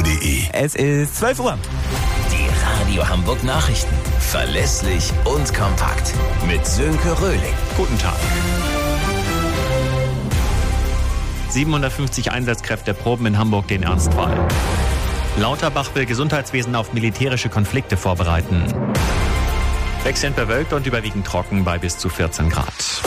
radio-hamburg-info.de. Es ist 12 Uhr. Die Radio Hamburg Nachrichten. Verlässlich und kompakt. Mit Sönke Röhling. Guten Tag. 750 Einsatzkräfte proben in Hamburg den Ernstfall. Lauterbach will Gesundheitswesen auf militärische Konflikte vorbereiten. Wechselnd bewölkt und überwiegend trocken bei bis zu 14 Grad.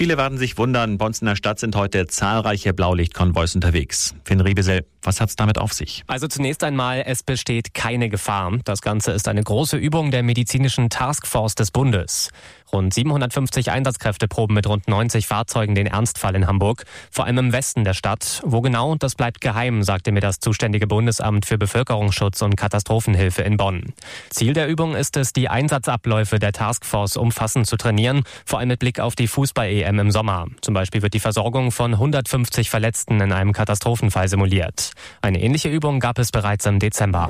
Viele werden sich wundern, bei uns in der Stadt sind heute zahlreiche Blaulichtkonvois unterwegs. Finn Riebesel, was hat's damit auf sich? Also zunächst einmal, es besteht keine Gefahr. Das Ganze ist eine große Übung der medizinischen Taskforce des Bundes. Rund 750 Einsatzkräfte proben mit rund 90 Fahrzeugen den Ernstfall in Hamburg, vor allem im Westen der Stadt. Wo genau, das bleibt geheim, sagte mir das zuständige Bundesamt für Bevölkerungsschutz und Katastrophenhilfe in Bonn. Ziel der Übung ist es, die Einsatzabläufe der Taskforce umfassend zu trainieren, vor allem mit Blick auf die Fußball-EM im Sommer. Zum Beispiel wird die Versorgung von 150 Verletzten in einem Katastrophenfall simuliert. Eine ähnliche Übung gab es bereits im Dezember.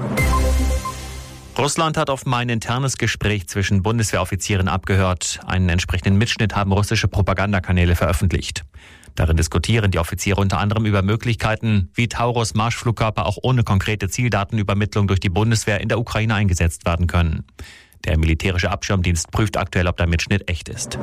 Russland hat offenbar ein internes Gespräch zwischen Bundeswehroffizieren abgehört. Einen entsprechenden Mitschnitt haben russische Propagandakanäle veröffentlicht. Darin diskutieren die Offiziere unter anderem über Möglichkeiten, wie Taurus Marschflugkörper auch ohne konkrete Zieldatenübermittlung durch die Bundeswehr in der Ukraine eingesetzt werden können. Der militärische Abschirmdienst prüft aktuell, ob der Mitschnitt echt ist.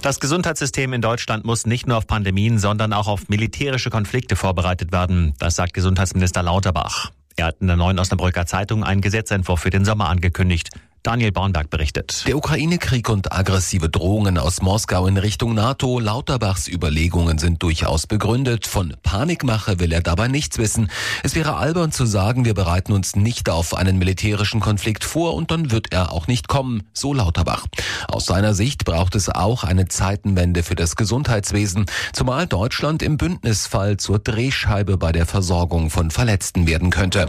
Das Gesundheitssystem in Deutschland muss nicht nur auf Pandemien, sondern auch auf militärische Konflikte vorbereitet werden. Das sagt Gesundheitsminister Lauterbach. Er hat in der neuen Osnabrücker Zeitung einen Gesetzentwurf für den Sommer angekündigt. Daniel Bornberg berichtet. Der Ukraine-Krieg und aggressive Drohungen aus Moskau in Richtung NATO, Lauterbachs Überlegungen sind durchaus begründet. Von Panikmache will er dabei nichts wissen. Es wäre albern zu sagen, wir bereiten uns nicht auf einen militärischen Konflikt vor und dann wird er auch nicht kommen, so Lauterbach. Aus seiner Sicht braucht es auch eine Zeitenwende für das Gesundheitswesen, zumal Deutschland im Bündnisfall zur Drehscheibe bei der Versorgung von Verletzten werden könnte.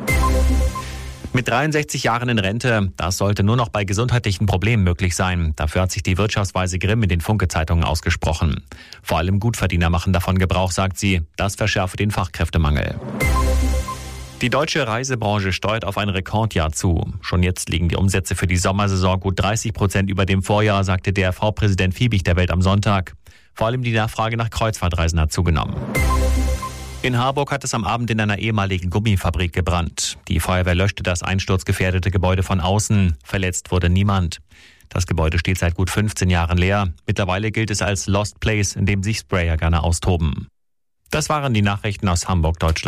Mit 63 Jahren in Rente, das sollte nur noch bei gesundheitlichen Problemen möglich sein. Dafür hat sich die Wirtschaftsweise Grimm in den Funke-Zeitungen ausgesprochen. Vor allem Gutverdiener machen davon Gebrauch, sagt sie. Das verschärfe den Fachkräftemangel. Die deutsche Reisebranche steuert auf ein Rekordjahr zu. Schon jetzt liegen die Umsätze für die Sommersaison gut 30 Prozent über dem Vorjahr, sagte der V-Präsident Fiebig der Welt am Sonntag. Vor allem die Nachfrage nach Kreuzfahrtreisen hat zugenommen. In Harburg hat es am Abend in einer ehemaligen Gummifabrik gebrannt. Die Feuerwehr löschte das einsturzgefährdete Gebäude von außen. Verletzt wurde niemand. Das Gebäude steht seit gut 15 Jahren leer. Mittlerweile gilt es als Lost Place, in dem sich Sprayer gerne austoben. Das waren die Nachrichten aus Hamburg, Deutschland.